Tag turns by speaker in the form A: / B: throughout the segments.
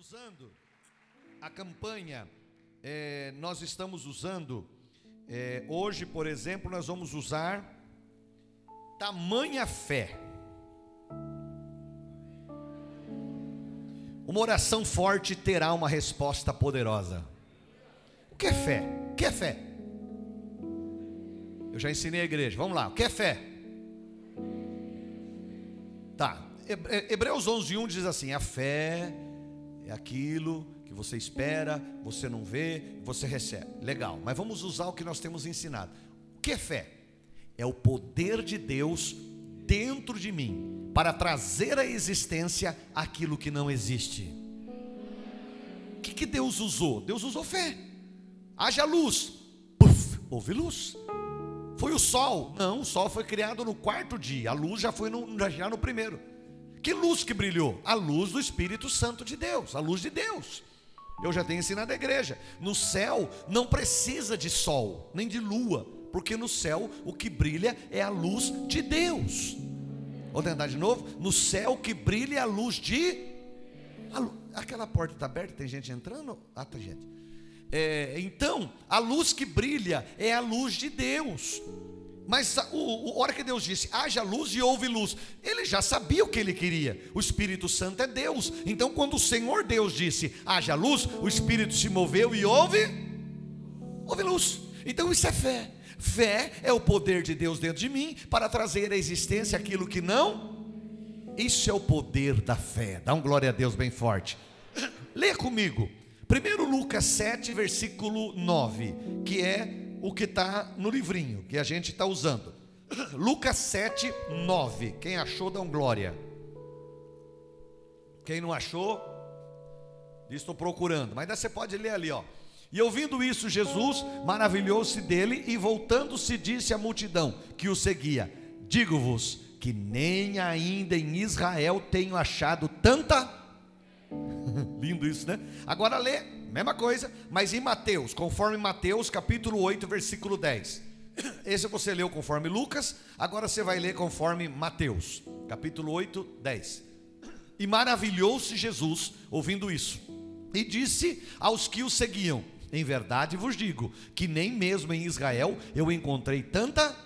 A: usando a campanha, é, nós estamos usando, é, hoje, por exemplo, nós vamos usar tamanha fé. Uma oração forte terá uma resposta poderosa. O que é fé? O que é fé? Eu já ensinei a igreja. Vamos lá. O que é fé? Tá. Hebreus 11:1 diz assim: a fé é aquilo que você espera, você não vê, você recebe. Legal, mas vamos usar o que nós temos ensinado. O que é fé? É o poder de Deus dentro de mim para trazer à existência aquilo que não existe. O que, que Deus usou? Deus usou fé. Haja luz, Puf, houve luz. Foi o sol? Não, o sol foi criado no quarto dia, a luz já foi no, já no primeiro. Que luz que brilhou? A luz do Espírito Santo de Deus, a luz de Deus. Eu já tenho ensinado a igreja. No céu não precisa de sol, nem de lua, porque no céu o que brilha é a luz de Deus. Vou tentar de novo. No céu que brilha é a luz de. Aquela porta está aberta, tem gente entrando? Ah, tem gente. É, então, a luz que brilha é a luz de Deus. Mas a, hora que Deus disse, haja luz e houve luz, ele já sabia o que ele queria. O Espírito Santo é Deus. Então, quando o Senhor Deus disse, haja luz, o Espírito se moveu e houve, houve luz. Então, isso é fé. Fé é o poder de Deus dentro de mim para trazer à existência aquilo que não. Isso é o poder da fé. Dá um glória a Deus bem forte. Leia comigo. Primeiro Lucas 7, versículo 9, que é o que está no livrinho, que a gente está usando. Lucas 7, 9. Quem achou, dá um glória. Quem não achou, estou procurando. Mas você pode ler ali, ó. E ouvindo isso, Jesus maravilhou-se dele e voltando-se disse à multidão que o seguia: Digo-vos que nem ainda em Israel tenho achado tanta. Lindo isso, né? Agora lê mesma coisa, mas em Mateus, conforme Mateus capítulo 8, versículo 10. Esse você leu conforme Lucas, agora você vai ler conforme Mateus, capítulo 8, 10. E maravilhou-se Jesus ouvindo isso, e disse aos que o seguiam: Em verdade vos digo que nem mesmo em Israel eu encontrei tanta.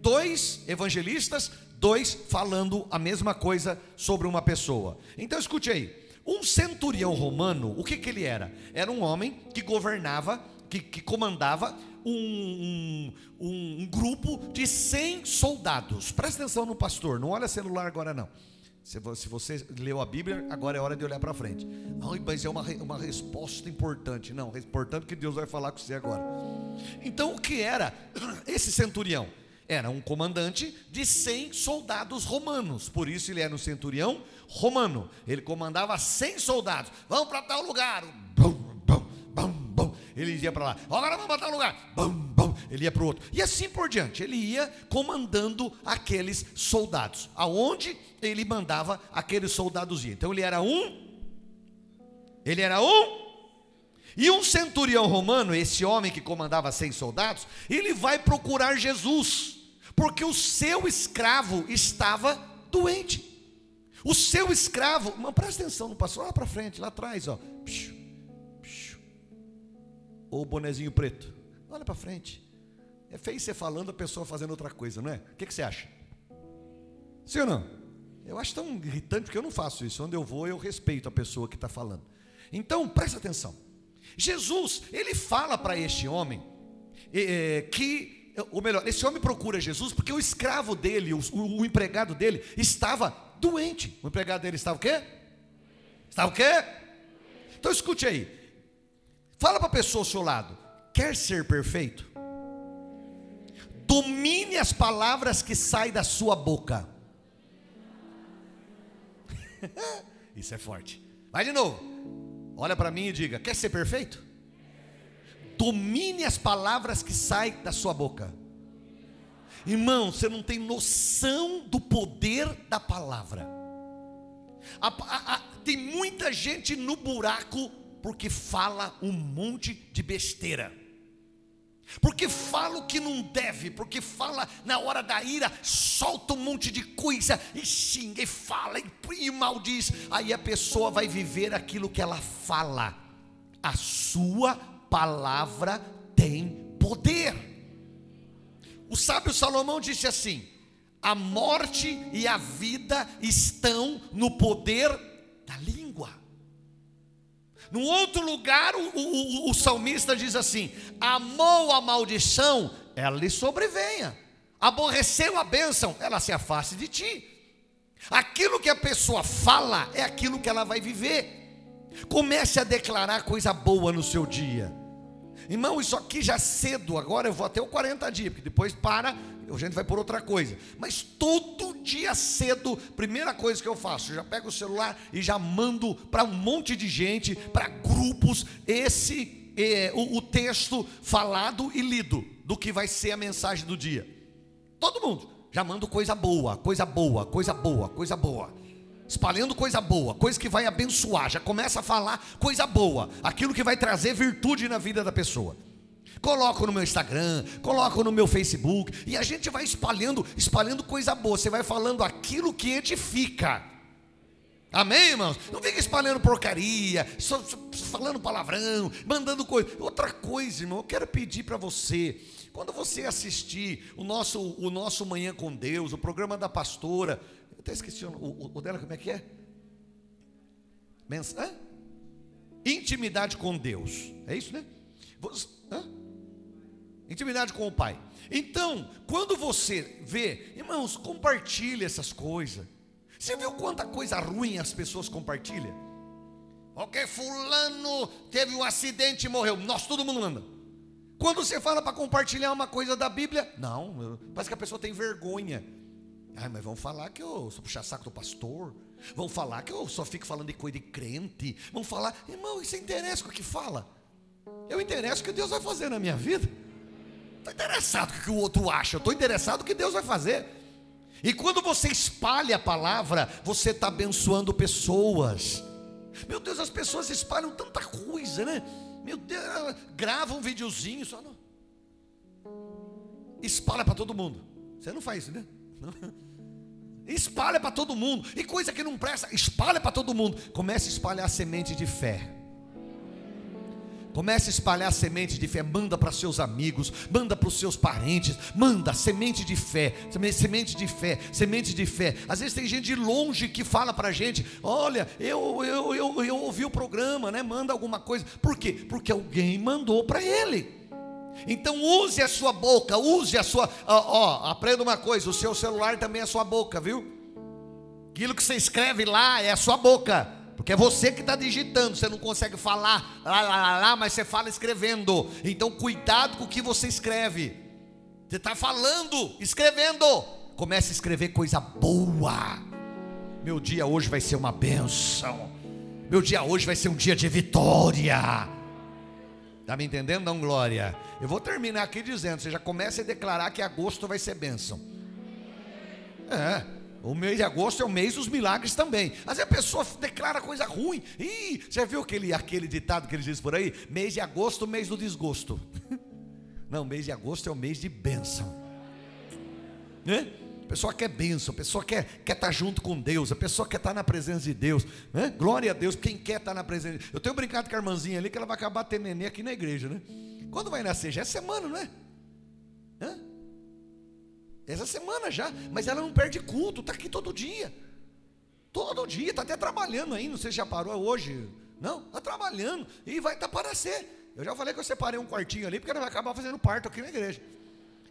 A: Dois evangelistas, dois falando a mesma coisa sobre uma pessoa. Então escute aí. Um centurião romano, o que, que ele era? Era um homem que governava, que, que comandava um, um, um, grupo de 100 soldados. Presta atenção no pastor, não olha celular agora não. Se você leu a Bíblia, agora é hora de olhar para frente. Ai, mas é uma, uma resposta importante. Não, é importante que Deus vai falar com você agora. Então, o que era esse centurião? Era um comandante de 100 soldados romanos, por isso ele era um centurião romano. Ele comandava 100 soldados. Vamos para tal lugar. Bum, bum, bum, bum. Ele ia para lá. Agora vamos para tal lugar. Bum, bum. Ele ia para o outro. E assim por diante. Ele ia comandando aqueles soldados. Aonde ele mandava aqueles soldados ir. Então ele era um. Ele era um. E um centurião romano, esse homem que comandava 100 soldados, ele vai procurar Jesus porque o seu escravo estava doente. O seu escravo, mas presta atenção, não passou lá para frente, lá atrás, ó. Ou o bonezinho preto. Olha para frente. É feio você falando, a pessoa fazendo outra coisa, não é? O que, que você acha? Sim ou não? Eu acho tão irritante porque eu não faço isso. Onde eu vou, eu respeito a pessoa que está falando. Então, presta atenção. Jesus, ele fala para este homem é, que ou melhor, esse homem procura Jesus porque o escravo dele, o, o, empregado dele, estava doente. O empregado dele estava o quê? Estava o quê? Então escute aí. Fala para a pessoa ao seu lado: quer ser perfeito? Domine as palavras que saem da sua boca. Isso é forte. Vai de novo. Olha para mim e diga: quer ser perfeito? Domine as palavras que saem da sua boca. Irmão, você não tem noção do poder da palavra. A, a, a, tem muita gente no buraco porque fala um monte de besteira. porque fala o que não deve, porque fala na hora da ira, solta um monte de coisa e xinga e fala e, e maldiz. Aí a pessoa vai viver aquilo que ela fala. A sua palavra tem poder. O sábio Salomão disse assim: a morte e a vida estão no poder da língua. No outro lugar, o, o, o, salmista diz assim: amou a maldição, ela lhe sobrevenha. Aborreceu a bênção, ela se afaste de ti. Aquilo que a pessoa fala é aquilo que ela vai viver. Comece a declarar coisa boa no seu dia. Irmão, isso aqui já cedo, agora eu vou até o 40 dias, porque depois para, a gente vai por outra coisa. Mas todo dia cedo, primeira coisa que eu faço, eu já pego o celular e já mando para um monte de gente, para grupos, esse é, o, o texto falado e lido do que vai ser a mensagem do dia. Todo mundo já mando coisa boa, coisa boa, coisa boa, coisa boa espalhando coisa boa, coisa que vai abençoar, já começa a falar coisa boa, aquilo que vai trazer virtude na vida da pessoa. Coloco no meu Instagram, coloco no meu Facebook, e a gente vai espalhando, espalhando coisa boa. Você vai falando aquilo que edifica. Amém, irmãos? Não fica espalhando porcaria, só, só falando palavrão, mandando coisa. Outra coisa, irmão, eu quero pedir para você, quando você assistir o nosso, o nosso Manhã com Deus, o programa da pastora, até esqueci o, o, o, dela, como é que é? Mens Hã? Intimidade com Deus. É isso, né? Você, Intimidade com o Pai. Então, quando você vê, irmãos, compartilhe essas coisas. Você viu quanta coisa ruim as pessoas compartilham? Ok, fulano teve um acidente e morreu. Nós todo mundo manda. Quando você fala para compartilhar uma coisa da Bíblia, não, parece que a pessoa tem vergonha. Ai, mas vão falar que eu sou puxar saco do pastor. Vão falar que eu só fico falando de coisa de crente. Vão falar, irmão, isso interessa com o que fala. Eu interesso o que Deus vai fazer na minha vida. Estou interessado no que o outro acha. Eu estou interessado no que Deus vai fazer. E quando você espalha a palavra, você está abençoando pessoas. Meu Deus, as pessoas espalham tanta coisa, né? Meu Deus, grava um videozinho só não. Espalha para todo mundo. Você não faz isso, né? Espalha para todo mundo. E coisa que não presta, espalha para todo mundo. Comece a espalhar semente de fé. Comece a espalhar semente de fé, manda para seus amigos, manda para os seus parentes, manda semente de fé, semente de fé, semente de fé. Às vezes tem gente de longe que fala para a gente: olha, eu, eu, eu, eu ouvi o programa, né? Manda alguma coisa. Por quê? Porque alguém mandou para ele. Então use a sua boca, use a sua. Ó, aprenda uma coisa: o seu celular também é a sua boca, viu? Aquilo que você escreve lá é a sua boca. Porque é você que está digitando, você não consegue falar lá, lá, lá, lá, mas você fala escrevendo. Então, cuidado com o que você escreve. Você está falando, escrevendo. Comece a escrever coisa boa. Meu dia hoje vai ser uma benção. Meu dia hoje vai ser um dia de vitória. Está me entendendo? Não, Glória. Eu vou terminar aqui dizendo: você já começa a declarar que agosto vai ser bênção. É, o mês de agosto é o mês dos milagres também. Mas a pessoa declara coisa ruim. Ih, você viu aquele, aquele ditado que eles dizem por aí? Mês de agosto, mês do desgosto. Não, mês de agosto é o mês de bênção. Né? A pessoa quer bênção, a pessoa quer, quer estar tá junto com Deus, a pessoa quer estar tá na presença de Deus. Né? Glória a Deus, quem quer estar tá na presença de Deus. Eu tenho brincado com a irmãzinha ali que ela vai acabar tendo neném aqui na igreja, né? Quando vai nascer? Já é semana, não é? Hã? Essa semana já, mas ela não perde culto, está aqui todo dia. Todo dia, está até trabalhando aí, não sei se já parou hoje. Não, está trabalhando e vai estar para ser. Eu já falei que eu separei um quartinho ali, porque ela vai acabar fazendo parto aqui na igreja.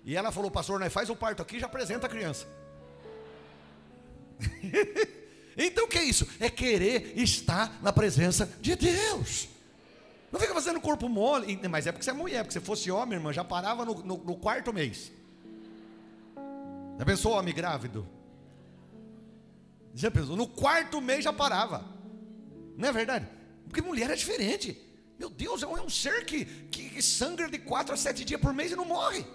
A: E ela falou, pastor, nós faz o parto aqui e já apresenta a criança. então o que é isso? É querer estar na presença de Deus. Não fica fazendo corpo mole, mas é porque você é mulher, porque se fosse homem, irmã, já parava no, no, no quarto mês. Já pensou homem grávido? Já pensou? No quarto mês já parava. Não é verdade? Porque mulher é diferente. Meu Deus, é um é ser que, que, que sangra de quatro a sete dias por mês e não morre.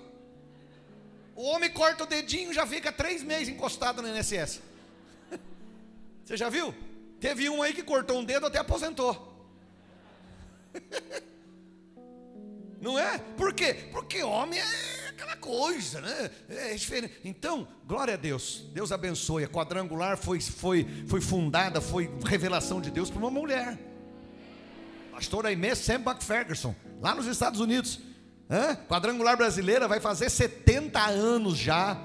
A: O homem corta o dedinho já fica três meses encostado no INSS. Você já viu? Teve um aí que cortou um dedo até aposentou. Não é? Por quê? Porque homem é aquela coisa, né? É diferente. Então, glória a Deus. Deus abençoe. A quadrangular foi, foi, foi fundada, foi revelação de Deus para uma mulher. Pastora Aimee Sembach Ferguson, lá nos Estados Unidos. Hã? Quadrangular brasileira vai fazer 70 anos já.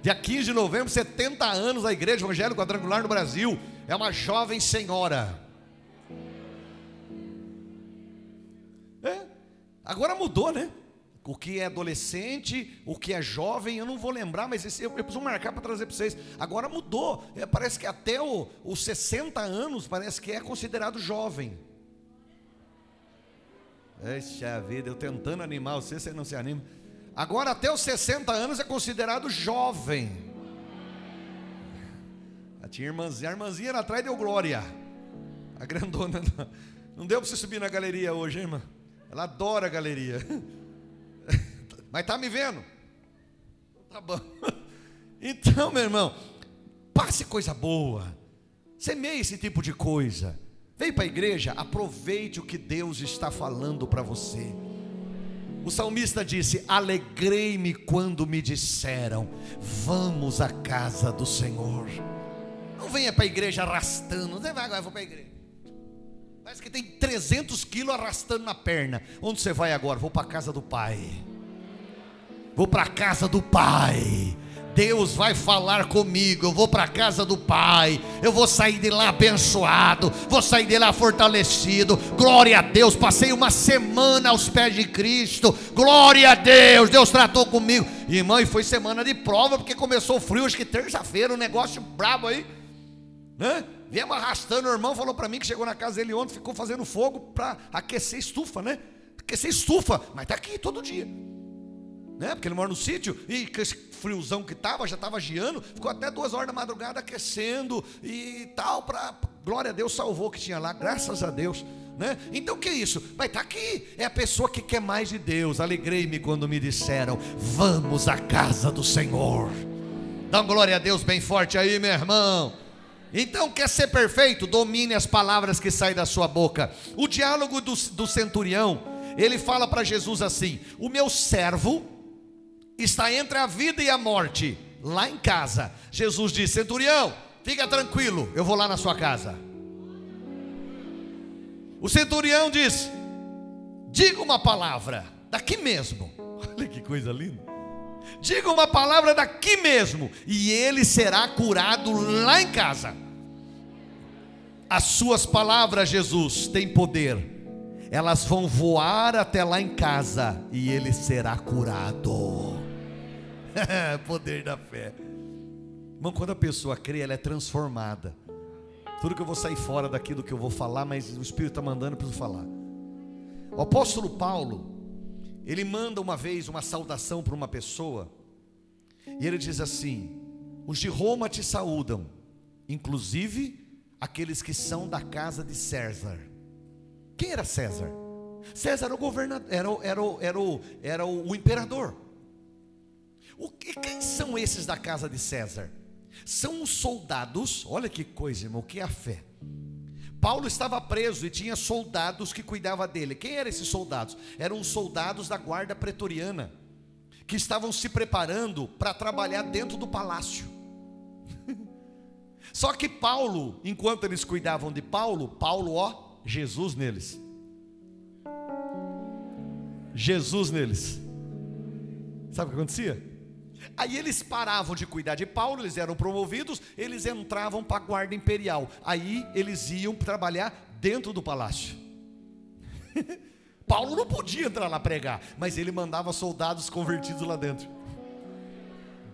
A: Dia 15 de novembro, 70 anos a Igreja Evangélica Quadrangular no Brasil. É uma jovem senhora. É. Agora mudou, né? O que é adolescente, o que é jovem, eu não vou lembrar, mas esse, eu, eu preciso marcar para trazer para vocês. Agora mudou. É, parece que até os 60 anos parece que é considerado jovem. Eixa vida, eu tentando animar você, você não se anima. Agora até os 60 anos é considerado jovem. A tia irmãzinha, a irmãzinha lá atrás deu glória. A grandona não, não deu para você subir na galeria hoje, hein, irmã? Ela adora a galeria. Mas tá me vendo? Tá bom. Então, meu irmão, passe coisa boa. Semeie esse tipo de coisa. Vem para a igreja, aproveite o que Deus está falando para você. O salmista disse: Alegrei-me quando me disseram, vamos à casa do Senhor. Não venha para a igreja arrastando, você vai agora, vou para a igreja. Parece que tem 300 quilos arrastando na perna. Onde você vai agora? Vou para a casa do Pai. Vou para a casa do Pai. Deus vai falar comigo. Eu vou para a casa do Pai. Eu vou sair de lá abençoado. Vou sair de lá fortalecido. Glória a Deus. Passei uma semana aos pés de Cristo. Glória a Deus. Deus tratou comigo. Irmão, e foi semana de prova, porque começou frio. Acho que terça-feira, um negócio brabo aí. Né? Viemos arrastando, o irmão falou para mim que chegou na casa dele ontem, ficou fazendo fogo para aquecer estufa, né? Aquecer estufa, mas está aqui todo dia. Né? Porque ele mora no sítio e com esse friozão que estava, já estava giando, ficou até duas horas da madrugada aquecendo e tal, para glória a Deus salvou o que tinha lá, graças a Deus. Né? Então o que é isso? Vai estar tá aqui. É a pessoa que quer mais de Deus. Alegrei-me quando me disseram: Vamos à casa do Senhor. Dá uma glória a Deus bem forte aí, meu irmão. Então, quer ser perfeito? Domine as palavras que saem da sua boca. O diálogo do, do centurião, ele fala para Jesus assim: O meu servo está entre a vida e a morte, lá em casa. Jesus diz: Centurião, fica tranquilo, eu vou lá na sua casa. O centurião diz: Diga uma palavra, daqui mesmo. Olha que coisa linda. Diga uma palavra daqui mesmo, e ele será curado lá em casa. As suas palavras, Jesus, têm poder. Elas vão voar até lá em casa e ele será curado. poder da fé. Irmão, quando a pessoa crê, ela é transformada. Tudo que eu vou sair fora daquilo que eu vou falar, mas o Espírito está mandando, eu preciso falar. O apóstolo Paulo, ele manda uma vez uma saudação para uma pessoa, e ele diz assim: Os de Roma te saúdam, inclusive aqueles que são da casa de César. Quem era César? César era o governador, era, era, era, era o, o imperador. O, e quem são esses da casa de César? São os soldados, olha que coisa, irmão, que é a fé. Paulo estava preso e tinha soldados que cuidavam dele. Quem eram esses soldados? Eram os soldados da guarda pretoriana, que estavam se preparando para trabalhar dentro do palácio. Só que Paulo, enquanto eles cuidavam de Paulo, Paulo, ó, Jesus neles. Jesus neles. Sabe o que acontecia? Aí eles paravam de cuidar de Paulo, eles eram promovidos, eles entravam para a guarda imperial. Aí eles iam trabalhar dentro do palácio. Paulo não podia entrar lá pregar, mas ele mandava soldados convertidos lá dentro.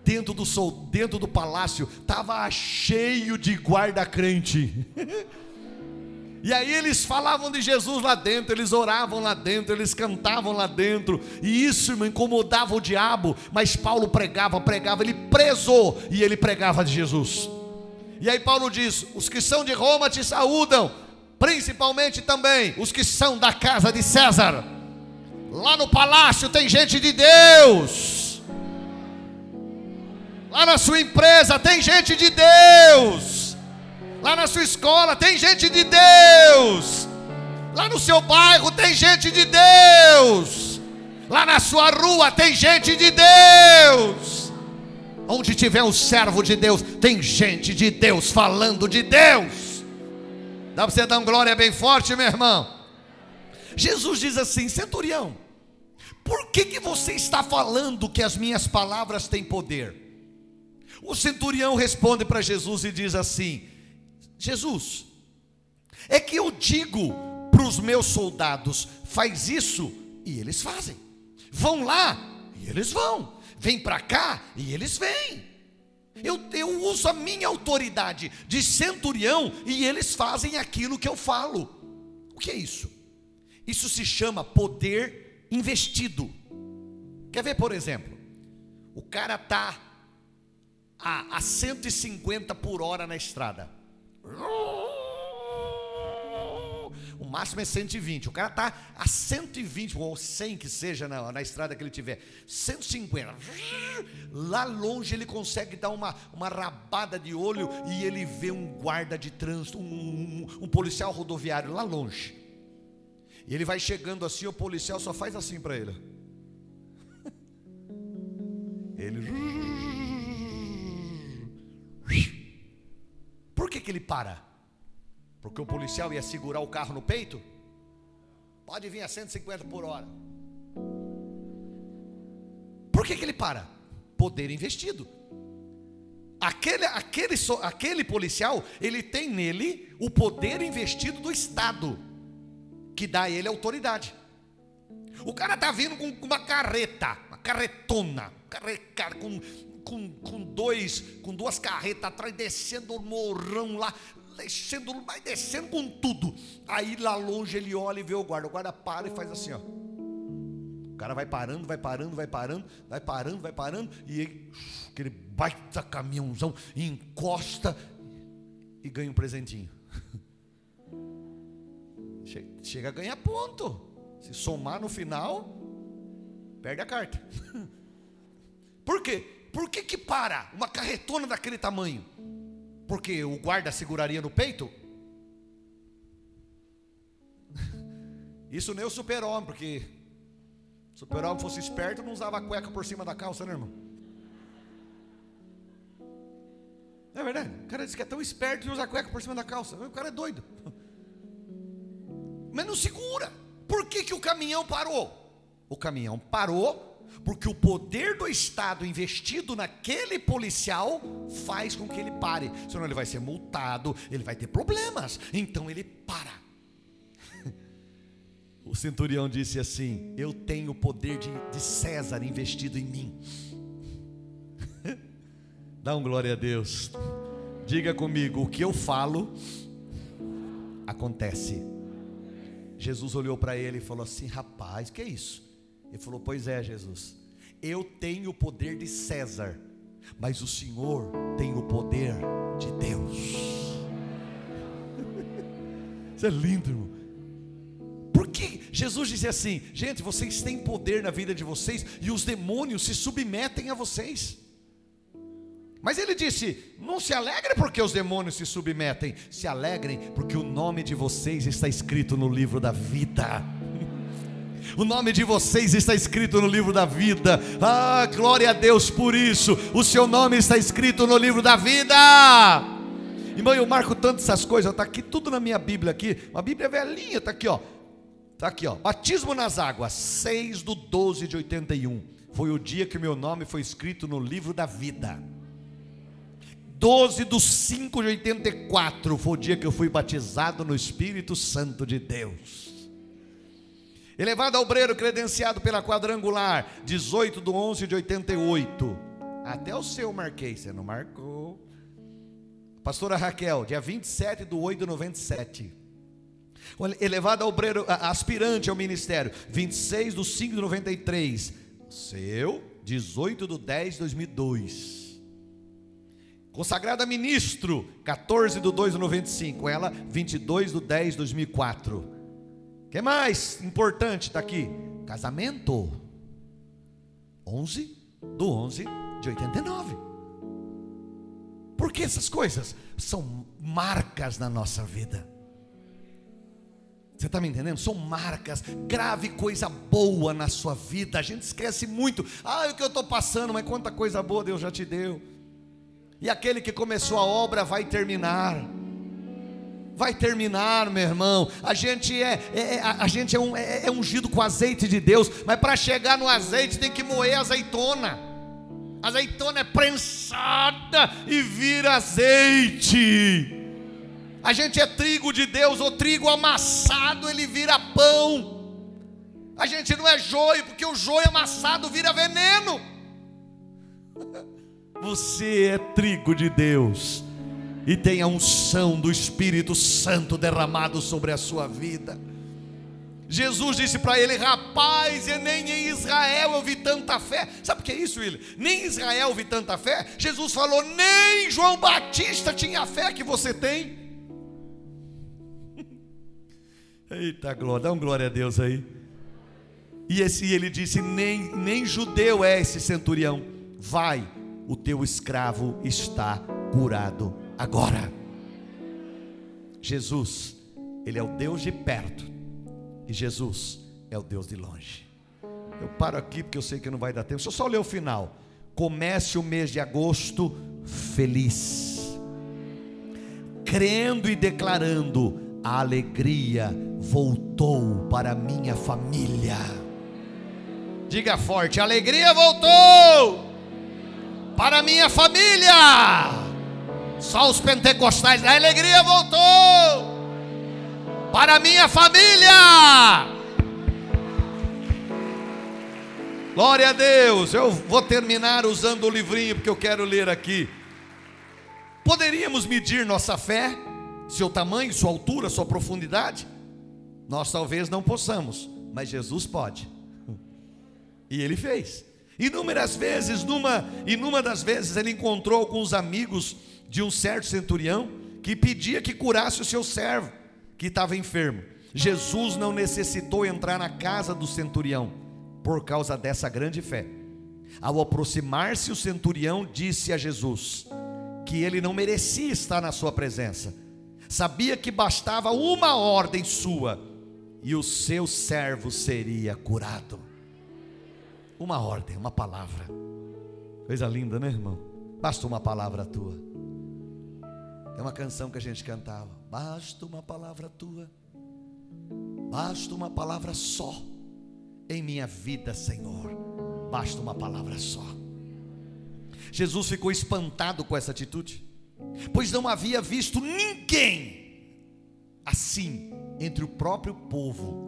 A: Dentro do, dentro do palácio estava cheio de guarda crente. E aí eles falavam de Jesus lá dentro, eles oravam lá dentro, eles cantavam lá dentro, e isso me incomodava o diabo, mas Paulo pregava, pregava, ele prezou e ele pregava de Jesus. E aí Paulo diz: os que são de Roma te saúdam, principalmente também os que são da casa de César. Lá no palácio tem gente de Deus. Lá na sua empresa tem gente de Deus. Lá na sua escola tem gente de Deus. Lá no seu bairro tem gente de Deus. Lá na sua rua tem gente de Deus. Onde tiver um servo de Deus, tem gente de Deus falando de Deus. Dá para você dar uma glória bem forte, meu irmão? Jesus diz assim: Centurião, por que, que você está falando que as minhas palavras têm poder? O centurião responde para Jesus e diz assim: Jesus, é que eu digo para os meus soldados, faz isso, e eles fazem. Vão lá, e eles vão. Vem para cá, e eles vêm. Eu, eu uso a minha autoridade de centurião e eles fazem aquilo que eu falo. O que é isso? Isso se chama poder investido. Quer ver, por exemplo? O cara está a, a 150 por hora na estrada. O máximo é 120. O cara está a 120, ou 100 que seja na, na estrada que ele tiver. 150. Lá longe ele consegue dar uma, uma rabada de olho e ele vê um guarda de trânsito, um, um, um policial rodoviário lá longe. E ele vai chegando assim, o policial só faz assim para ele. Ele. Que, que ele para? Porque o policial ia segurar o carro no peito? Pode vir a 150 por hora. Por que, que ele para? Poder investido. Aquele, aquele, aquele policial, ele tem nele o poder investido do Estado, que dá a ele autoridade. O cara está vindo com uma carreta, uma carretona, com, com, com, dois, com duas carretas atrás, descendo o morrão lá, descendo, vai descendo com tudo. Aí lá longe ele olha e vê o guarda. O guarda para e faz assim, ó. O cara vai parando, vai parando, vai parando, vai parando, vai parando, e ele, aquele baita caminhãozão, encosta e ganha um presentinho. Chega a ganhar ponto. Se somar no final, perde a carta. Por quê? Por que, que para uma carretona daquele tamanho? Porque o guarda seguraria no peito? Isso nem o super-homem, porque se o super-homem fosse esperto, não usava a cueca por cima da calça, né, irmão? É verdade? O cara diz que é tão esperto e usa a cueca por cima da calça. O cara é doido. Mas não segura. Por que, que o caminhão parou? O caminhão parou porque o poder do Estado investido naquele policial faz com que ele pare, senão ele vai ser multado, ele vai ter problemas, então ele para. O centurião disse assim: Eu tenho o poder de, de César investido em mim. Dá um glória a Deus. Diga comigo: o que eu falo acontece. Jesus olhou para ele e falou assim: Rapaz, que é isso? Ele falou: Pois é, Jesus, eu tenho o poder de César, mas o Senhor tem o poder de Deus. Isso é lindo, irmão. Porque Jesus disse assim: gente, vocês têm poder na vida de vocês e os demônios se submetem a vocês. Mas ele disse: não se alegre porque os demônios se submetem, se alegrem porque o nome de vocês está escrito no livro da vida. O nome de vocês está escrito no livro da vida. Ah, glória a Deus por isso. O seu nome está escrito no livro da vida. Irmão, eu marco tanto essas coisas, está aqui tudo na minha Bíblia aqui. Uma Bíblia velhinha, está aqui, ó. Está aqui, ó. Batismo nas águas, 6 do 12 de 81. Foi o dia que meu nome foi escrito no livro da vida. 12 do 5 de 84 foi o dia que eu fui batizado no Espírito Santo de Deus. Elevado ao obreiro credenciado pela quadrangular, 18 do 11 de 88. Até o seu marquei, você não marcou. Pastora Raquel, dia 27 do 8 de 97. Elevado ao obreiro, aspirante ao ministério, 26 do 5 de 93. Seu, 18 do 10 de 2002. Consagrada ministro, 14 do 2 de 95. Ela, 22 do 10 de 2004 que mais importante está aqui? Casamento. 11 do 11 de 89. Por que essas coisas são marcas na nossa vida? Você está me entendendo? São marcas. Grave coisa boa na sua vida. A gente esquece muito. Ah, o que eu estou passando, mas quanta coisa boa Deus já te deu. E aquele que começou a obra vai terminar. Vai terminar, meu irmão. A gente é, é, é a gente é, um, é, é ungido com azeite de Deus, mas para chegar no azeite tem que moer azeitona. Azeitona é prensada e vira azeite. A gente é trigo de Deus, o trigo amassado ele vira pão. A gente não é joio, porque o joio amassado vira veneno. Você é trigo de Deus e tem a unção do Espírito Santo derramado sobre a sua vida. Jesus disse para ele: Rapaz, e nem em Israel eu vi tanta fé. Sabe o que é isso, William? Nem em Israel eu vi tanta fé. Jesus falou: Nem João Batista tinha a fé que você tem. Eita glória, dá um glória a Deus aí. E esse ele disse: nem, nem judeu é esse centurião. Vai, o teu escravo está curado agora. Jesus, ele é o Deus de perto, e Jesus é o Deus de longe. Eu paro aqui porque eu sei que não vai dar tempo. Deixa eu só ler o final. Comece o mês de agosto feliz, crendo e declarando a alegria voltou para minha família. Diga forte: a alegria voltou para minha família. Só os pentecostais, a alegria voltou para minha família. Glória a Deus. Eu vou terminar usando o livrinho porque eu quero ler aqui. Poderíamos medir nossa fé? seu tamanho, sua altura, sua profundidade? Nós talvez não possamos, mas Jesus pode. E ele fez. Inúmeras vezes, numa, e numa das vezes ele encontrou alguns amigos de um certo centurião que pedia que curasse o seu servo que estava enfermo. Jesus não necessitou entrar na casa do centurião por causa dessa grande fé. Ao aproximar-se, o centurião disse a Jesus que ele não merecia estar na sua presença sabia que bastava uma ordem sua e o seu servo seria curado. Uma ordem, uma palavra. Coisa linda, né, irmão? Basta uma palavra tua. É uma canção que a gente cantava. Basta uma palavra tua. Basta uma palavra só em minha vida, Senhor. Basta uma palavra só. Jesus ficou espantado com essa atitude pois não havia visto ninguém assim entre o próprio povo.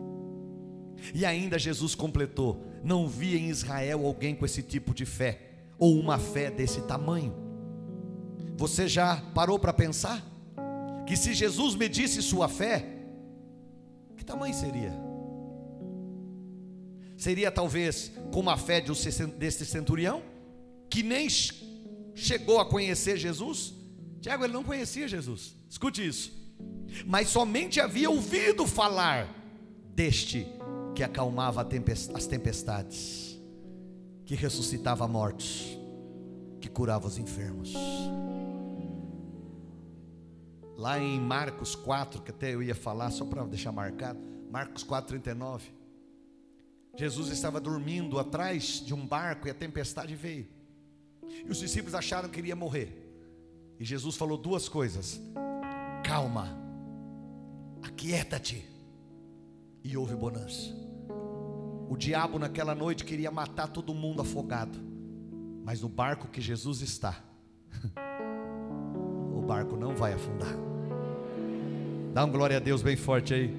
A: E ainda Jesus completou: não via em Israel alguém com esse tipo de fé, ou uma fé desse tamanho. Você já parou para pensar? Que se Jesus medisse sua fé, que tamanho seria? Seria talvez como a fé desse centurião, que nem chegou a conhecer Jesus? Tiago, ele não conhecia Jesus. Escute isso. Mas somente havia ouvido falar deste que acalmava as tempestades, que ressuscitava mortos, que curava os enfermos. Lá em Marcos 4, que até eu ia falar, só para deixar marcado, Marcos 4,39. Jesus estava dormindo atrás de um barco e a tempestade veio. E os discípulos acharam que iria morrer. E Jesus falou duas coisas: calma, aquieta-te, e houve bonança. O diabo naquela noite queria matar todo mundo afogado, mas no barco que Jesus está, o barco não vai afundar. Dá um glória a Deus bem forte aí.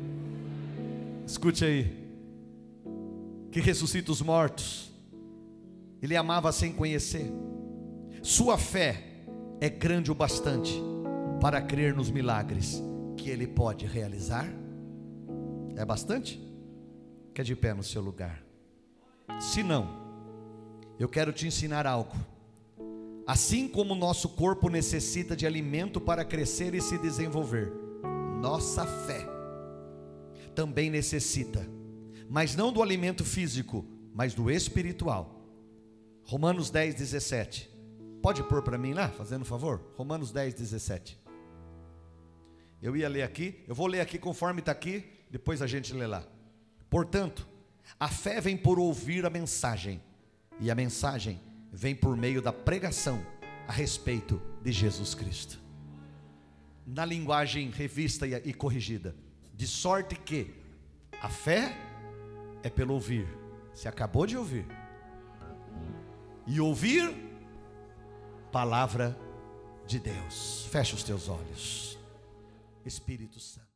A: Escute aí. Que ressuscita os mortos. Ele amava sem conhecer. Sua fé é grande o bastante para crer nos milagres que Ele pode realizar? É bastante? Quer de pé no seu lugar. Se não, eu quero te ensinar algo. Assim como o nosso corpo necessita de alimento para crescer e se desenvolver, nossa fé também necessita, mas não do alimento físico, mas do espiritual. Romanos 10, 17. Pode pôr para mim lá, fazendo um favor? Romanos 10, 17. Eu ia ler aqui, eu vou ler aqui conforme está aqui, depois a gente lê lá. Portanto, a fé vem por ouvir a mensagem, e a mensagem vem por meio da pregação a respeito de Jesus Cristo. Na linguagem revista e corrigida, de sorte que a fé é pelo ouvir. Você acabou de ouvir. E ouvir palavra de Deus. Fecha os teus olhos. Espírito Santo.